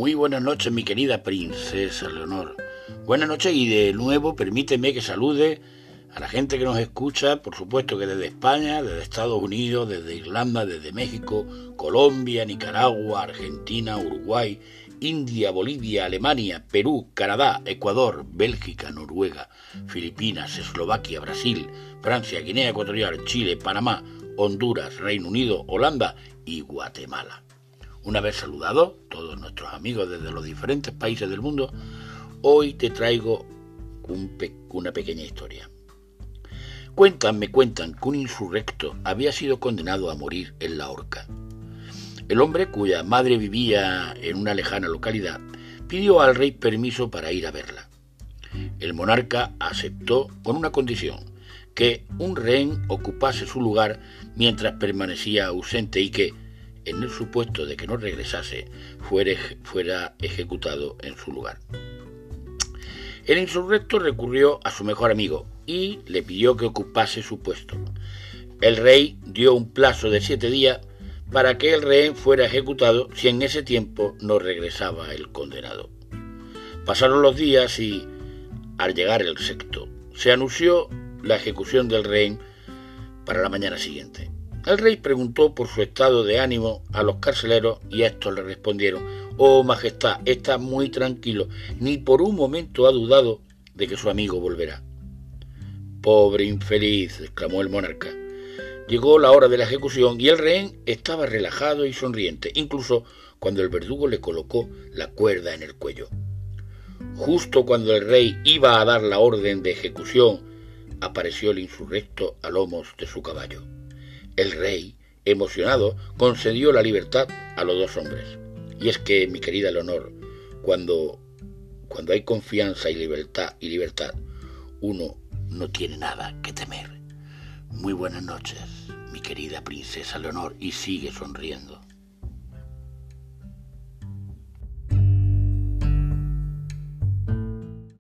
Muy buenas noches, mi querida princesa Leonor. Buenas noches y de nuevo permíteme que salude a la gente que nos escucha, por supuesto que desde España, desde Estados Unidos, desde Irlanda, desde México, Colombia, Nicaragua, Argentina, Uruguay, India, Bolivia, Alemania, Perú, Canadá, Ecuador, Bélgica, Noruega, Filipinas, Eslovaquia, Brasil, Francia, Guinea Ecuatorial, Chile, Panamá, Honduras, Reino Unido, Holanda y Guatemala. Una vez saludado todos nuestros amigos desde los diferentes países del mundo, hoy te traigo una pequeña historia. Cuentan, me cuentan que un insurrecto había sido condenado a morir en la horca. El hombre, cuya madre vivía en una lejana localidad, pidió al rey permiso para ir a verla. El monarca aceptó con una condición, que un rehén ocupase su lugar mientras permanecía ausente y que, en el supuesto de que no regresase, fuera, ejecutado en su lugar. El insurrecto recurrió a su mejor amigo y le pidió que ocupase su puesto. El rey dio un plazo de siete días para que el rehén fuera ejecutado si en ese tiempo no regresaba el condenado. Pasaron los días y, al llegar el sexto, se anunció la ejecución del rehén para la mañana siguiente. El rey preguntó por su estado de ánimo a los carceleros y estos le respondieron, Oh Majestad, está muy tranquilo, ni por un momento ha dudado de que su amigo volverá. Pobre infeliz, exclamó el monarca. Llegó la hora de la ejecución y el rehén estaba relajado y sonriente, incluso cuando el verdugo le colocó la cuerda en el cuello. Justo cuando el rey iba a dar la orden de ejecución, apareció el insurrecto a lomos de su caballo. El rey, emocionado, concedió la libertad a los dos hombres. Y es que, mi querida Leonor, cuando, cuando hay confianza y libertad y libertad, uno no tiene nada que temer. Muy buenas noches, mi querida princesa Leonor, y sigue sonriendo.